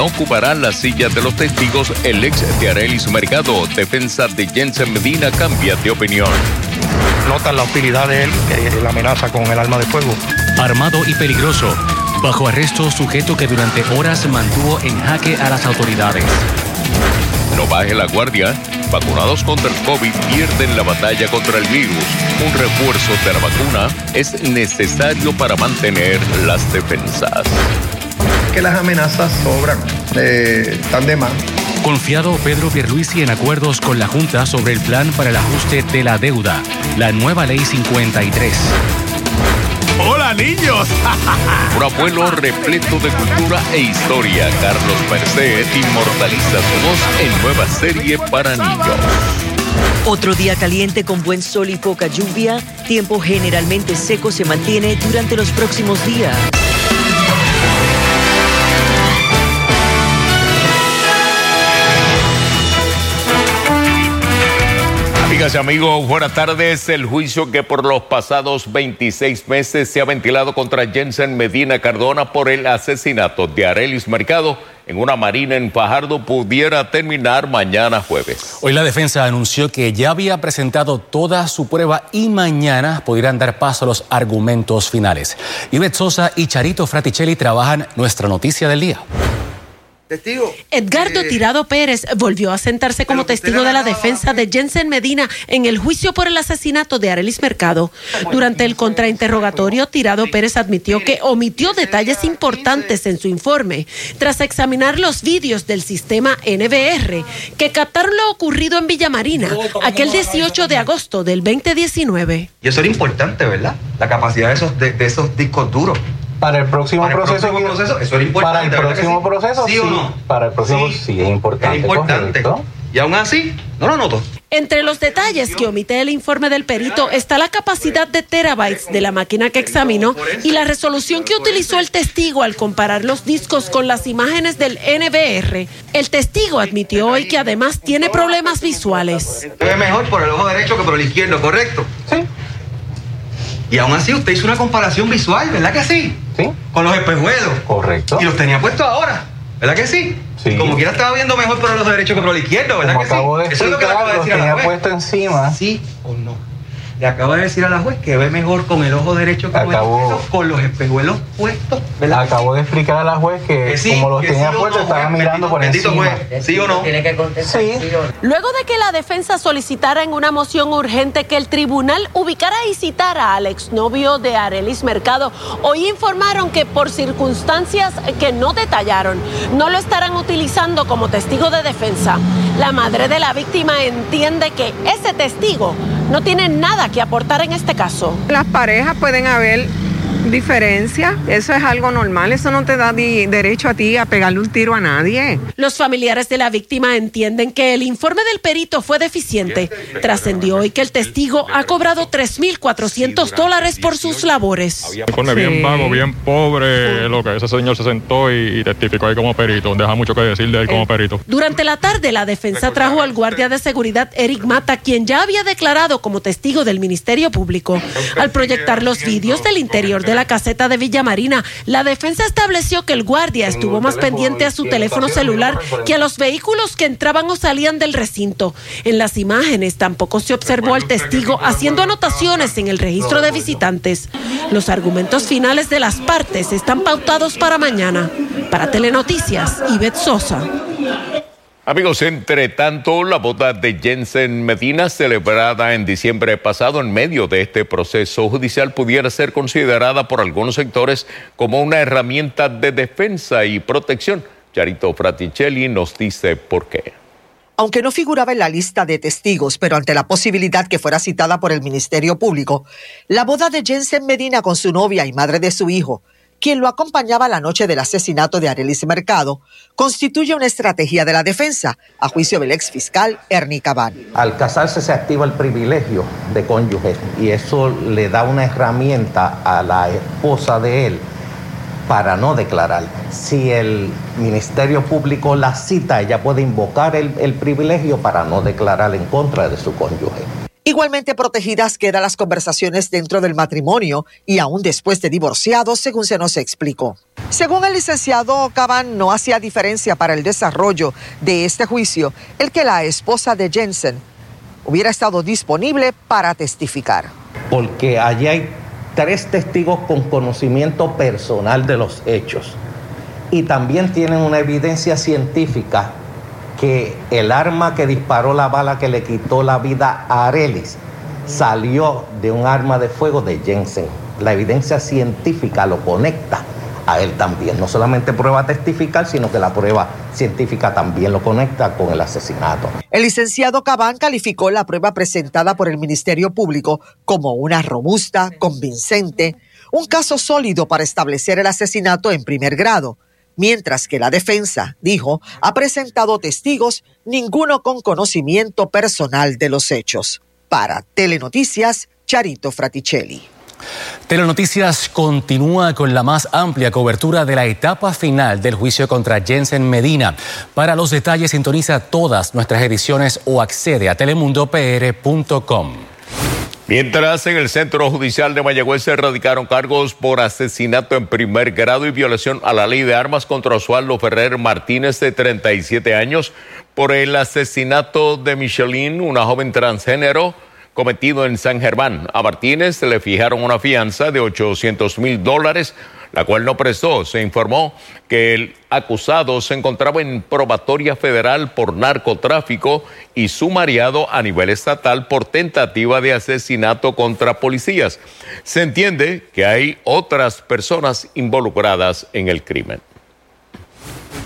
no ocupará la silla de los testigos el ex de Arelis Mercado. Defensa de Jensen Medina cambia de opinión. Notan la hostilidad de él, y la amenaza con el arma de fuego. Armado y peligroso. Bajo arresto sujeto que durante horas mantuvo en jaque a las autoridades. No baje la guardia. Vacunados contra el COVID pierden la batalla contra el virus. Un refuerzo de la vacuna es necesario para mantener las defensas. Que las amenazas sobran, eh, están de más. Confiado Pedro Pierluisi en acuerdos con la Junta sobre el plan para el ajuste de la deuda, la nueva ley 53. ¡Hola, niños! Un abuelo repleto de cultura e historia, Carlos Merced inmortaliza su voz en nueva serie para niños. Otro día caliente con buen sol y poca lluvia, tiempo generalmente seco se mantiene durante los próximos días. Amigas y amigos, buenas tardes. El juicio que por los pasados 26 meses se ha ventilado contra Jensen Medina Cardona por el asesinato de Arelis Mercado en una marina en Fajardo pudiera terminar mañana jueves. Hoy la defensa anunció que ya había presentado toda su prueba y mañana podrían dar paso a los argumentos finales. Ivette Sosa y Charito Fraticelli trabajan nuestra noticia del día. Edgardo eh, Tirado Pérez volvió a sentarse como testigo de la defensa de Jensen Medina en el juicio por el asesinato de Arelis Mercado. Durante el contrainterrogatorio, Tirado Pérez admitió que omitió detalles importantes en su informe tras examinar los vídeos del sistema NBR que captaron lo ocurrido en Villamarina aquel 18 de agosto del 2019. Y eso era importante, ¿verdad? La capacidad de esos, de, de esos discos duros. Para el próximo, Para el proceso, próximo proceso, eso era importante. Para el ¿verdad que próximo sí? proceso, ¿Sí o no? Para el próximo sí, Sí. es importante. Era importante. correcto. Y aún así, no lo noto. Entre los detalles que omite el informe del perito está la capacidad de terabytes de la máquina que examinó y la resolución que utilizó el testigo al comparar los discos con las imágenes del NBR. El testigo admitió hoy que además tiene problemas visuales. Ve mejor por el ojo derecho que por el izquierdo, ¿correcto? Sí, Y aún así usted hizo una comparación visual, ¿verdad que sí? sí, Con los espejuelos. correcto. Y los tenía puestos ahora, ¿verdad que sí? Sí. Como quiera estaba viendo mejor por el ojo derecho que por el izquierdo, ¿verdad Como que sí? acabo de Eso es lo que le acabo de decir lo a la tenía puesto encima. ¿Sí o no? Le acabo de decir a la juez que ve mejor con el ojo derecho que con el Acabo- izquierdo, con los espejuelos puestos, ¿verdad? Acabo de explicar a la juez que, Que sí, como los que tenía sí puestos, no, estaba juez, mirando por encima. juez. ¿Sí o no? Sí, Luego de que la defensa solicitara en una moción urgente que el tribunal ubicara y citara al exnovio de Arelis Mercado, hoy informaron que por circunstancias que no detallaron, no lo estarán utilizando como testigo de defensa. La madre de la víctima entiende que ese testigo no tiene nada que aportar en este caso. Las parejas pueden haber diferencias, eso es algo normal, eso no te da di- derecho a ti a pegarle un tiro a nadie. Los familiares de la víctima entienden que el informe del perito fue deficiente. Trascendió hoy que el testigo ha cobrado 3.400 dólares por sus labores. Pone bien Sí. vago, bien pobre, lo que ese señor se sentó y, y testificó ahí como perito. Deja mucho que decir de él como perito. Durante la tarde, la defensa trajo al guardia de seguridad Eric Mata, quien ya había declarado como testigo del Ministerio Público. Al proyectar los vídeos del interior de la caseta de Villa Marina, la defensa estableció que el guardia estuvo más pendiente a su teléfono celular que a los vehículos que entraban o salían del recinto. En las imágenes tampoco se observó al testigo haciendo anotaciones en el registro de visitantes. Los argumentos finales de las partes están pautados para mañana. Para Telenoticias, Ivette Sosa. Amigos, entre tanto, la boda de Jensen Medina, celebrada en diciembre pasado en medio de este proceso judicial, pudiera ser considerada por algunos sectores como una herramienta de defensa y protección. Charito Fraticelli nos dice por qué. Aunque no figuraba en la lista de testigos, pero ante la posibilidad que fuera citada por el Ministerio Público, la boda de Jensen Medina con su novia y madre de su hijo, quien lo acompañaba la noche del asesinato de Arelis Mercado, constituye una estrategia de la defensa, a juicio del ex fiscal Ernie Cabán. Al casarse se activa el privilegio de cónyuge y eso le da una herramienta a la esposa de él para no declarar. Si el Ministerio Público la cita, ella puede invocar el, el privilegio para no declarar en contra de su cónyuge. Igualmente protegidas quedan las conversaciones dentro del matrimonio y aún después de divorciados, según se nos explicó. Según el licenciado Caban, no hacía diferencia para el desarrollo de este juicio el que la esposa de Jensen hubiera estado disponible para testificar. Porque allí hay tres testigos con conocimiento personal de los hechos y también tienen una evidencia científica que el arma que disparó la bala que le quitó la vida a Arelis salió de un arma de fuego de Jensen. La evidencia científica lo conecta a él también. No solamente prueba testificar, sino que la prueba científica también lo conecta con el asesinato. El licenciado Cabán calificó la prueba presentada por el Ministerio Público como una robusta, convincente, un caso sólido para establecer el asesinato en primer grado mientras que la defensa, dijo, ha presentado testigos, ninguno con conocimiento personal de los hechos. Para Telenoticias, Charito Fraticelli. Telenoticias continúa con la más amplia cobertura de la etapa final del juicio contra Jensen Medina. Para los detalles, sintoniza todas nuestras ediciones o accede a telemundopr.com. Mientras en el Centro Judicial de Mayagüez se erradicaron cargos por asesinato en primer grado y violación a la ley de armas contra Osvaldo Ferrer Martínez de 37 años por el asesinato de Micheline, una joven transgénero cometido en San Germán. A Martínez le fijaron una fianza de 800 mil dólares la cual no prestó. Se informó que el acusado se encontraba en probatoria federal por narcotráfico y sumariado a nivel estatal por tentativa de asesinato contra policías. Se entiende que hay otras personas involucradas en el crimen.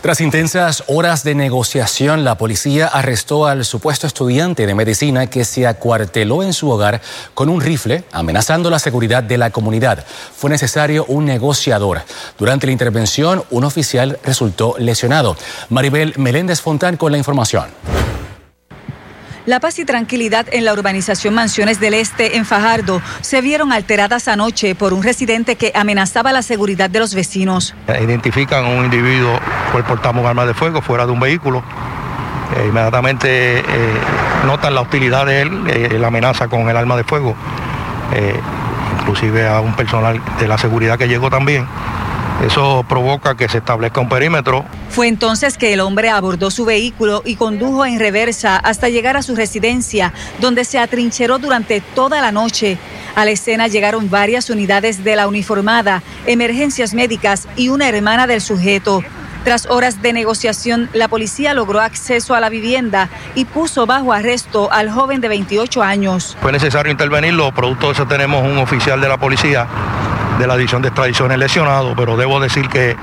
Tras intensas horas de negociación, la policía arrestó al supuesto estudiante de medicina que se acuarteló en su hogar con un rifle, amenazando la seguridad de la comunidad. Fue necesario un negociador. Durante la intervención, un oficial resultó lesionado. Maribel Meléndez Fontán con la información. La paz y tranquilidad en la urbanización Mansiones del Este en Fajardo se vieron alteradas anoche por un residente que amenazaba la seguridad de los vecinos. Identifican a un individuo por portar un arma de fuego fuera de un vehículo. Eh, inmediatamente eh, notan la hostilidad de él, eh, la amenaza con el arma de fuego, inclusive a un personal de la seguridad que llegó también. Eso provoca que se establezca un perímetro. Fue entonces que el hombre abordó su vehículo y condujo en reversa hasta llegar a su residencia, donde se atrincheró durante toda la noche. A la escena llegaron varias unidades de la uniformada, emergencias médicas y una hermana del sujeto. Tras horas de negociación, la policía logró acceso a la vivienda y puso bajo arresto al joven de 28 años. Fue necesario intervenirlo, producto de eso tenemos un oficial de la policía de la División de Extradiciones lesionado, pero debo decir que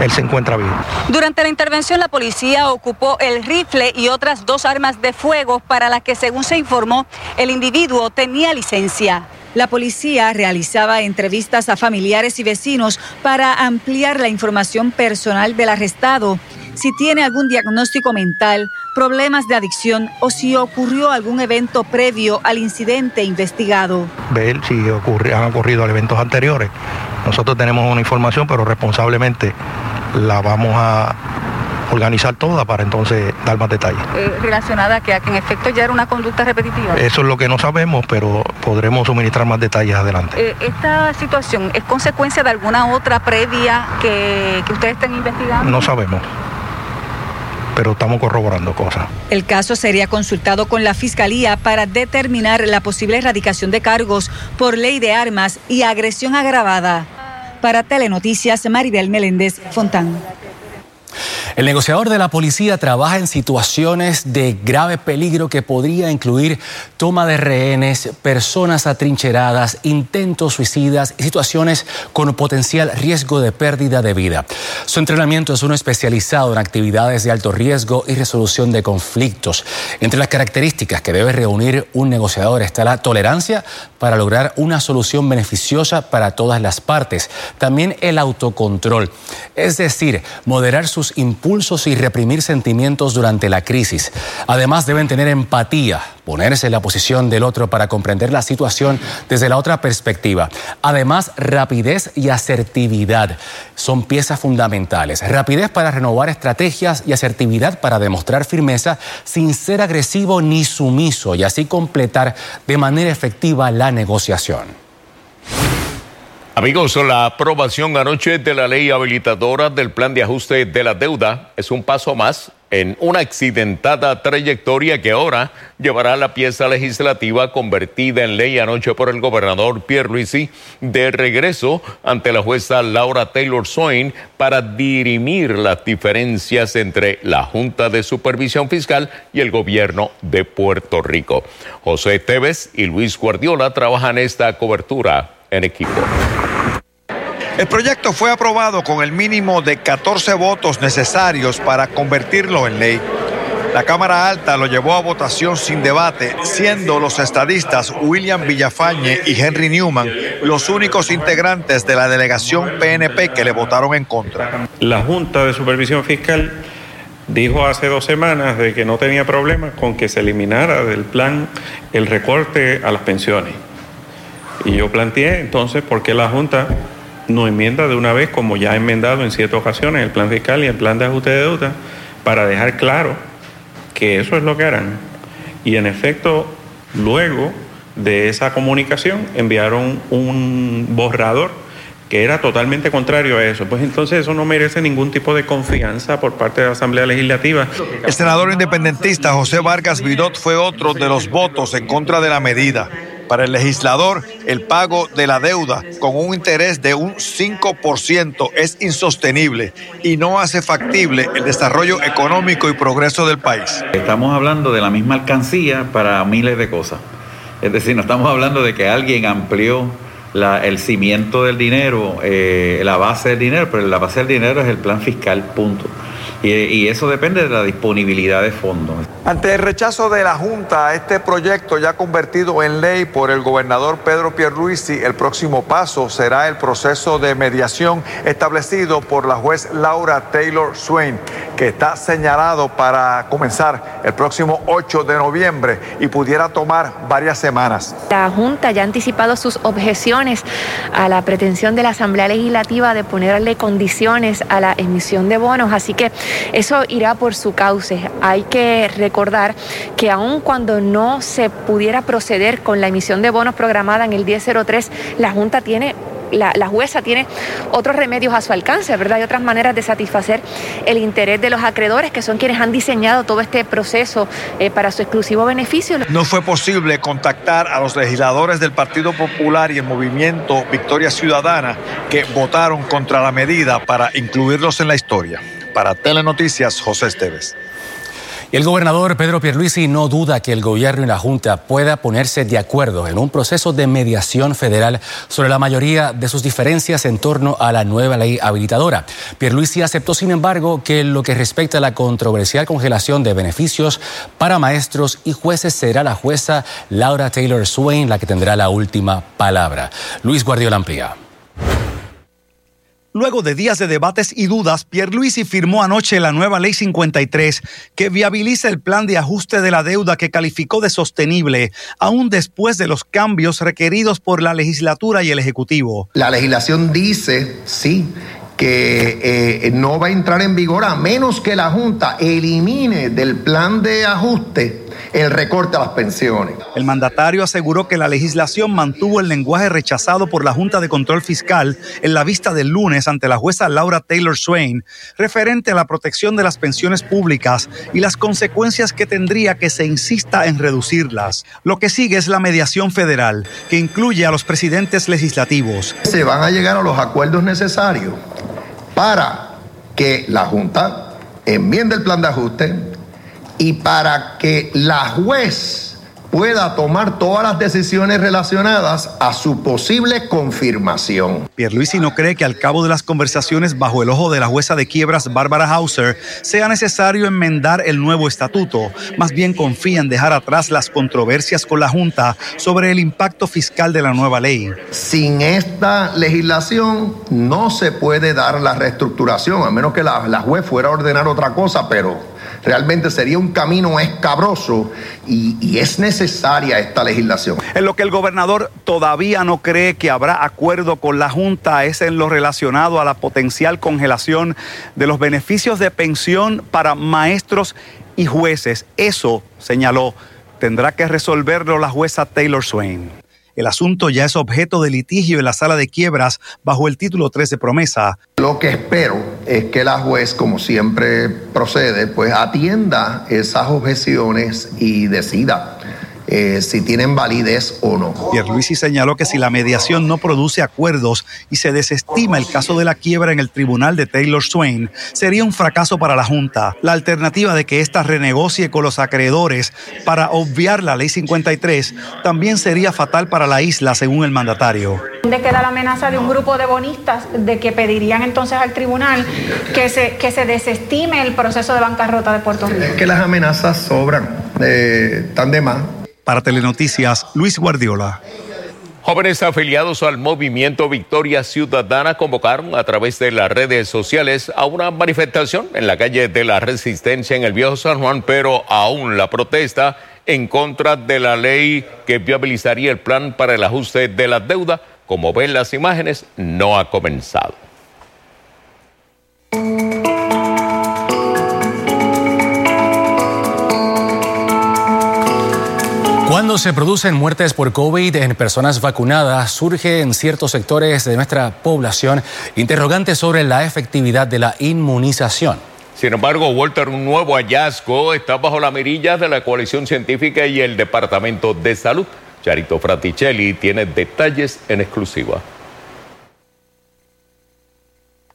él se encuentra bien. Durante la intervención, la policía ocupó el rifle y otras dos armas de fuego para las que, según se informó, el individuo tenía licencia. La policía realizaba entrevistas a familiares y vecinos para ampliar la información personal del arrestado si tiene algún diagnóstico mental, problemas de adicción o si ocurrió algún evento previo al incidente investigado. Ver si han ocurrido eventos anteriores. Nosotros tenemos una información, pero responsablemente la vamos a organizar toda para entonces dar más detalles. Eh, ¿Relacionada a que, en efecto ya era una conducta repetitiva? Eso es lo que no sabemos, pero podremos suministrar más detalles adelante. Eh, ¿Esta situación es consecuencia de alguna otra previa que, que ustedes estén investigando? No sabemos pero estamos corroborando cosas. El caso sería consultado con la Fiscalía para determinar la posible erradicación de cargos por ley de armas y agresión agravada. Para Telenoticias, Maribel Meléndez Fontán. El negociador de la policía trabaja en situaciones de grave peligro que podría incluir toma de rehenes, personas atrincheradas, intentos suicidas y situaciones con potencial riesgo de pérdida de vida. Su entrenamiento es uno especializado en actividades de alto riesgo y resolución de conflictos. Entre las características que debe reunir un negociador está la tolerancia para lograr una solución beneficiosa para todas las partes. También el autocontrol, es decir, moderar sus impulsos y reprimir sentimientos durante la crisis. Además, deben tener empatía ponerse en la posición del otro para comprender la situación desde la otra perspectiva. Además, rapidez y asertividad son piezas fundamentales. Rapidez para renovar estrategias y asertividad para demostrar firmeza sin ser agresivo ni sumiso y así completar de manera efectiva la negociación. Amigos, la aprobación anoche de la ley habilitadora del plan de ajuste de la deuda es un paso más en una accidentada trayectoria que ahora llevará la pieza legislativa convertida en ley anoche por el gobernador Pierre Luisi de regreso ante la jueza Laura Taylor Swain para dirimir las diferencias entre la Junta de Supervisión Fiscal y el gobierno de Puerto Rico. José Tevez y Luis Guardiola trabajan esta cobertura en equipo. El proyecto fue aprobado con el mínimo de 14 votos necesarios para convertirlo en ley. La Cámara Alta lo llevó a votación sin debate, siendo los estadistas William Villafañe y Henry Newman los únicos integrantes de la delegación PNP que le votaron en contra. La Junta de Supervisión Fiscal dijo hace dos semanas de que no tenía problema con que se eliminara del plan el recorte a las pensiones. Y yo planteé entonces por qué la Junta no enmienda de una vez, como ya ha enmendado en siete ocasiones, el plan fiscal y el plan de ajuste de deuda, para dejar claro que eso es lo que harán. Y en efecto, luego de esa comunicación enviaron un borrador que era totalmente contrario a eso. Pues entonces eso no merece ningún tipo de confianza por parte de la Asamblea Legislativa. El senador independentista José Vargas Vidot fue otro de los votos en contra de la medida. Para el legislador, el pago de la deuda con un interés de un 5% es insostenible y no hace factible el desarrollo económico y progreso del país. Estamos hablando de la misma alcancía para miles de cosas. Es decir, no estamos hablando de que alguien amplió el cimiento del dinero, eh, la base del dinero, pero la base del dinero es el plan fiscal, punto. Y, eso depende de la disponibilidad de fondos. Ante el rechazo de la Junta a este proyecto ya convertido en ley por el gobernador Pedro Pierluisi, el próximo paso será el proceso de mediación establecido por la juez Laura Taylor Swain, que está señalado para comenzar el próximo 8 de noviembre y pudiera tomar varias semanas. La Junta ya ha anticipado sus objeciones a la pretensión de la Asamblea Legislativa de ponerle condiciones a la emisión de bonos, así que eso irá por su cauce. Hay que recordar que aun cuando no se pudiera proceder con la emisión de bonos programada en el 1003, la Junta tiene la, jueza tiene otros remedios a su alcance, ¿verdad? Hay otras maneras de satisfacer el interés de los acreedores, que son quienes han diseñado todo este proceso eh, para su exclusivo beneficio. No fue posible contactar a los legisladores del Partido Popular y el movimiento Victoria Ciudadana que votaron contra la medida para incluirlos en la historia. Para Telenoticias, José Esteves. Y el gobernador Pedro Pierluisi no duda que el gobierno y la Junta pueda ponerse de acuerdo en un proceso de mediación federal sobre la mayoría de sus diferencias en torno a la nueva ley habilitadora. Pierluisi aceptó, sin embargo, que lo que respecta a la controversial congelación de beneficios para maestros y jueces será la jueza Laura Taylor Swain la que tendrá la última palabra. Luis Guardiola amplía. Luego de días de debates y dudas, Pierluisi firmó anoche la nueva Ley 53 que viabiliza el plan de ajuste de la deuda que calificó de sostenible, aún después de los cambios requeridos por la legislatura y el Ejecutivo. La legislación dice, sí, que eh, no va a entrar en vigor a menos que la Junta elimine del plan de ajuste el recorte a las pensiones. El mandatario aseguró que la legislación mantuvo el lenguaje rechazado por la Junta de Control Fiscal en la vista del lunes ante la jueza Laura Taylor Swain, referente a la protección de las pensiones públicas y las consecuencias que tendría que se insista en reducirlas. Lo que sigue es la mediación federal, que incluye a los presidentes legislativos. Se van a llegar a los acuerdos necesarios para que la Junta enmiende el plan de ajuste, y para que la juez pueda tomar todas las decisiones relacionadas a su posible confirmación. Pierluisi no cree que al cabo de las conversaciones bajo el ojo de la jueza de quiebras Bárbara Hauser sea necesario enmendar el nuevo estatuto. Más bien confía en dejar atrás las controversias con la Junta sobre el impacto fiscal de la nueva ley. Sin esta legislación no se puede dar la reestructuración, a menos que la, la juez fuera a ordenar otra cosa, pero Realmente sería un camino escabroso y, es necesaria esta legislación. En lo que el gobernador todavía no cree que habrá acuerdo con la Junta es en lo relacionado a la potencial congelación de los beneficios de pensión para maestros y jueces. Eso, señaló, tendrá que resolverlo la jueza Taylor Swain. El asunto ya es objeto de litigio en la sala de quiebras bajo el título 3 de promesa. Lo que espero es que la juez, como siempre procede, pues atienda esas objeciones y decida eh, si tienen validez o no. Pierluisi señaló que si la mediación no produce acuerdos y se desestima el caso de la quiebra en el tribunal de Taylor Swain, sería un fracaso para la Junta. La alternativa de que ésta renegocie con los acreedores para obviar la ley 53 también sería fatal para la isla, según el mandatario. ¿Dónde queda la amenaza de un grupo de bonistas de que pedirían entonces al tribunal que se, que se desestime el proceso de bancarrota de Puerto Rico? Es que las amenazas sobran, eh, están de más. Para Telenoticias, Luis Guardiola. Jóvenes afiliados al movimiento Victoria Ciudadana convocaron a través de las redes sociales a una manifestación en la calle de la Resistencia en el Viejo San Juan, pero aún la protesta en contra de la ley que viabilizaría el plan para el ajuste de la deuda, como ven las imágenes, no ha comenzado. Cuando se producen muertes por COVID en personas vacunadas, surge en ciertos sectores de nuestra población interrogantes sobre la efectividad de la inmunización. Sin embargo, Walter, un nuevo hallazgo está bajo la mirilla de la coalición científica y el Departamento de Salud. Charito Fraticelli tiene detalles en exclusiva.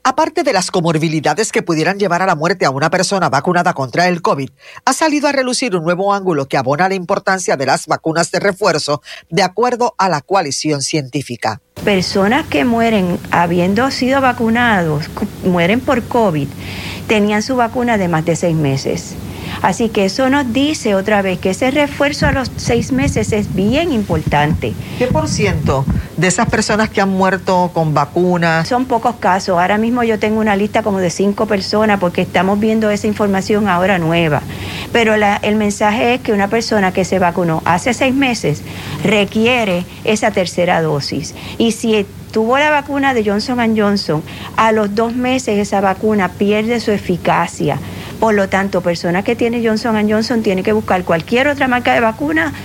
Aparte de las comorbilidades que pudieran llevar a la muerte a una persona vacunada contra el COVID, ha salido a relucir un nuevo ángulo que abona la importancia de las vacunas de refuerzo de acuerdo a la coalición científica. Personas que mueren habiendo sido vacunados, mueren por COVID, tenían su vacuna de más de seis meses. Así que eso nos dice otra vez que ese refuerzo a los seis meses es bien importante. ¿Qué por ciento de esas personas que han muerto con vacunas? Son pocos casos. Ahora mismo yo tengo una lista como de cinco personas porque estamos viendo esa información ahora nueva. Pero la, el mensaje es que una persona que se vacunó hace seis meses requiere esa tercera dosis. Y si tuvo la vacuna de Johnson Johnson, a los dos meses esa vacuna pierde su eficacia. Por lo tanto, persona que tiene Johnson Johnson tiene que buscar cualquier otra marca de vacuna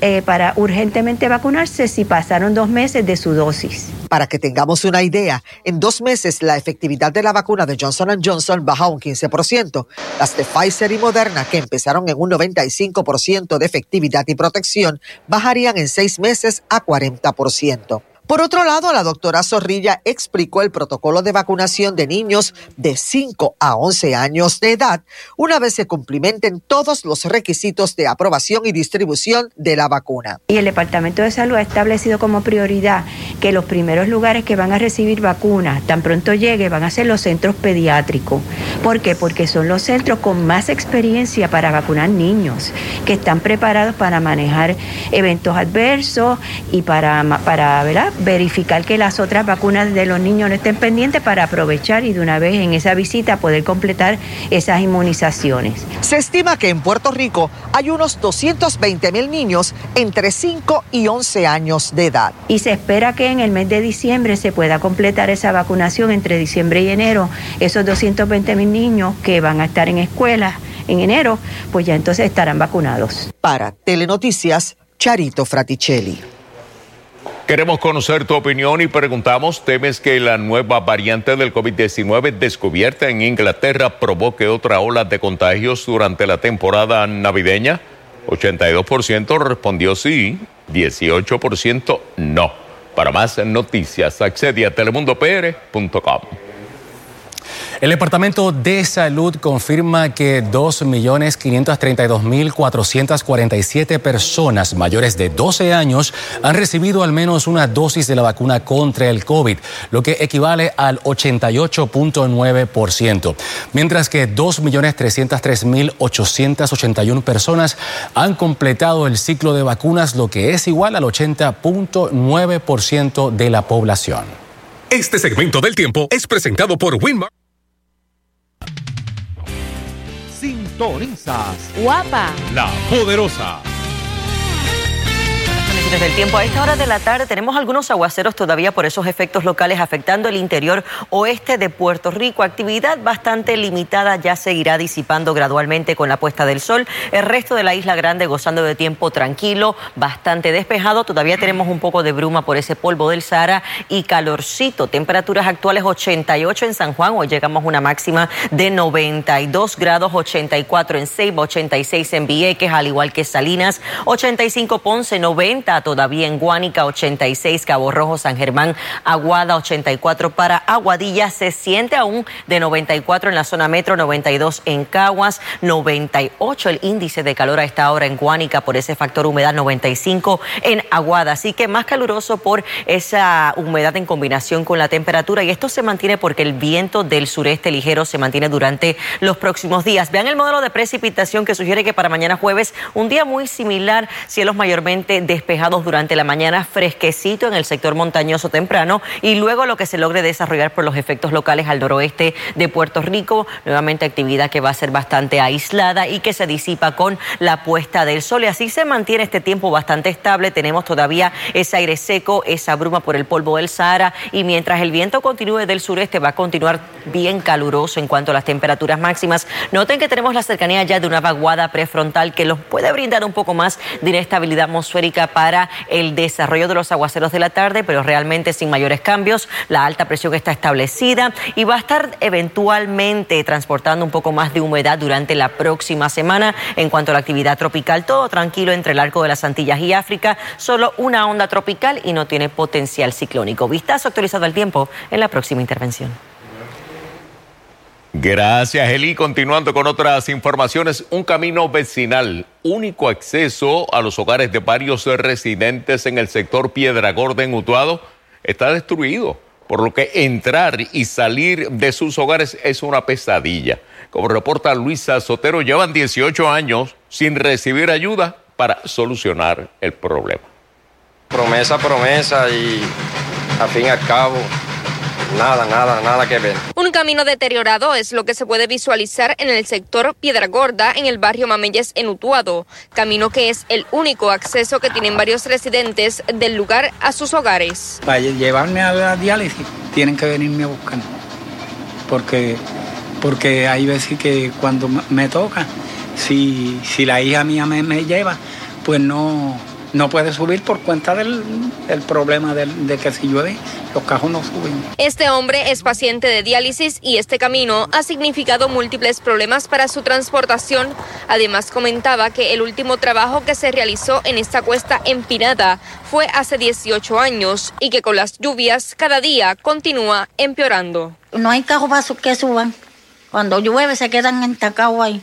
eh, para urgentemente vacunarse si pasaron dos meses de su dosis. Para que tengamos una idea, en dos meses la efectividad de la vacuna de Johnson Johnson baja un 15%. Las de Pfizer y Moderna, que empezaron en un 95% de efectividad y protección, bajarían en seis meses a 40%. Por otro lado, la doctora Zorrilla explicó el protocolo de vacunación de niños de 5 a 11 años de edad una vez se cumplimenten todos los requisitos de aprobación y distribución de la vacuna. Y el Departamento de Salud ha establecido como prioridad que los primeros lugares que van a recibir vacunas, tan pronto llegue, van a ser los centros pediátricos. ¿Por qué? Porque son los centros con más experiencia para vacunar niños, que están preparados para manejar eventos adversos y para, para ¿verdad? Verificar que las otras vacunas de los niños no estén pendientes para aprovechar y de una vez en esa visita poder completar esas inmunizaciones. Se estima que en Puerto Rico hay unos 220 mil niños entre 5 y 11 años de edad. Y se espera que en el mes de diciembre se pueda completar esa vacunación entre diciembre y enero. Esos 220 mil niños que van a estar en escuela en enero, pues ya entonces estarán vacunados. Para Telenoticias, Charito Fraticelli. Queremos conocer tu opinión y preguntamos, ¿temes que la nueva variante del COVID-19 descubierta en Inglaterra provoque otra ola de contagios durante la temporada navideña? 82% respondió sí, 18% no. Para más noticias, accede a telemundopr.com. El Departamento de Salud confirma que 2.532.447 personas mayores de 12 años han recibido al menos una dosis de la vacuna contra el COVID, lo que equivale al 88.9%, mientras que 2.303.881 personas han completado el ciclo de vacunas, lo que es igual al 80.9% de la población. Este segmento del tiempo es presentado por Winmar. Sintonizas Guapa. la poderosa. Desde el tiempo a esta hora de la tarde tenemos algunos aguaceros todavía por esos efectos locales afectando el interior oeste de Puerto Rico. Actividad bastante limitada ya seguirá disipando gradualmente con la puesta del sol. El resto de la isla grande gozando de tiempo tranquilo, bastante despejado. Todavía tenemos un poco de bruma por ese polvo del Sahara y calorcito. Temperaturas actuales 88 en San Juan. Hoy llegamos a una máxima de 92 grados, 84 en Ceiba, 86 en Vieques, al igual que Salinas, 85 Ponce, 90 todavía en Guánica, 86 Cabo Rojo, San Germán, Aguada, 84 para Aguadilla, se siente aún de 94 en la zona metro, 92 en Caguas, 98 el índice de calor a esta hora en Guánica por ese factor humedad, 95 en Aguada, así que más caluroso por esa humedad en combinación con la temperatura. Y esto se mantiene porque el viento del sureste ligero se mantiene durante los próximos días. Vean el modelo de precipitación que sugiere que para mañana jueves un día muy similar, cielos mayormente despejados durante la mañana, fresquecito en el sector montañoso temprano y luego lo que se logre desarrollar por los efectos locales al noroeste de Puerto Rico, nuevamente actividad que va a ser bastante aislada y que se disipa con la puesta del sol y así se mantiene este tiempo bastante estable. Tenemos todavía ese aire seco, esa bruma por el polvo del Sahara y mientras el viento continúe del sureste va a continuar bien caluroso en cuanto a las temperaturas máximas. Noten que tenemos la cercanía ya de una vaguada prefrontal que los puede brindar un poco más de inestabilidad atmosférica para el desarrollo de los aguaceros de la tarde, pero realmente sin mayores cambios. La alta presión está establecida y va a estar eventualmente transportando un poco más de humedad durante la próxima semana. En cuanto a la actividad tropical, todo tranquilo entre el arco de las Antillas y África, solo una onda tropical y no tiene potencial ciclónico. Vistazo actualizado al tiempo en la próxima intervención. Gracias, Eli. Continuando con otras informaciones, un camino vecinal, único acceso a los hogares de varios residentes en el sector Piedra Gorda en Utuado, está destruido, por lo que entrar y salir de sus hogares es una pesadilla. Como reporta Luisa Sotero, llevan 18 años sin recibir ayuda para solucionar el problema. Promesa, promesa y a fin y al cabo nada, nada, nada que ver. Un camino deteriorado es lo que se puede visualizar en el sector Piedra Gorda, en el barrio Mameyes, en Utuado. Camino que es el único acceso que tienen varios residentes del lugar a sus hogares. Para llevarme a la diálisis, tienen que venirme a buscar. Porque, porque hay veces que cuando me toca, si, si la hija mía me, me lleva, pues no, no puede subir por cuenta del, del problema del- de que si llueve, los cajos no suben. Este hombre es paciente de diálisis y este camino ha significado múltiples problemas para su transportación. Además comentaba que el último trabajo que se realizó en esta cuesta empinada fue hace 18 años y que con las lluvias cada día continúa empeorando. No hay su- que suban. Cuando llueve se quedan entacados ahí.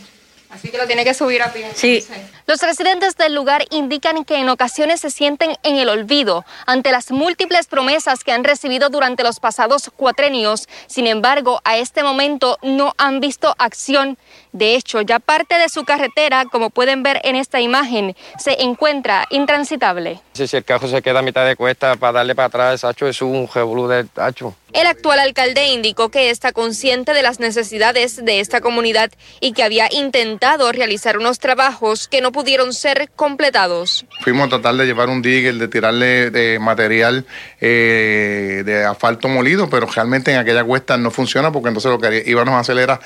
Así que lo tiene que subir a pie. Sí. Los residentes del lugar indican que en ocasiones se sienten en el olvido ante las múltiples promesas que han recibido durante los pasados cuatrenios. Sin embargo, a este momento no han visto acción. De hecho, ya parte de su carretera, como pueden ver en esta imagen, se encuentra intransitable. Si, si el carro se queda a mitad de cuesta para darle para atrás, Hacho, es un revolú de Hacho. El actual alcalde indicó que está consciente de las necesidades de esta comunidad y que había intentado realizar unos trabajos que no pudieron ser completados. Fuimos a tratar de llevar un digger, de tirarle de material eh, de asfalto molido, pero realmente en aquella cuesta no funciona porque entonces lo que íbamos a hacer era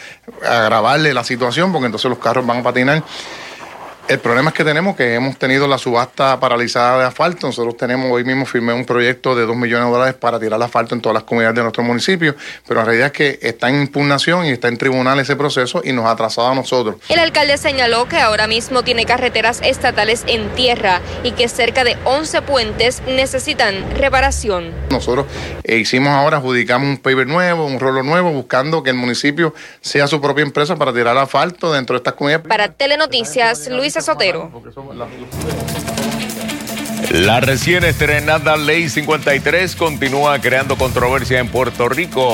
agravarle la situación porque entonces los carros van a patinar. El problema es que tenemos que hemos tenido la subasta paralizada de asfalto. Nosotros tenemos, hoy mismo firmé un proyecto de 2 millones de dólares para tirar asfalto en todas las comunidades de nuestro municipio, pero la realidad es que está en impugnación y está en tribunal ese proceso y nos ha atrasado a nosotros. El alcalde señaló que ahora mismo tiene carreteras estatales en tierra y que cerca de 11 puentes necesitan reparación. Nosotros eh, hicimos ahora, adjudicamos un paper nuevo, un rolo nuevo, buscando que el municipio sea su propia empresa para tirar asfalto dentro de estas comunidades. Para Telenoticias, Sotero. La recién estrenada Ley 53 continúa creando controversia en Puerto Rico.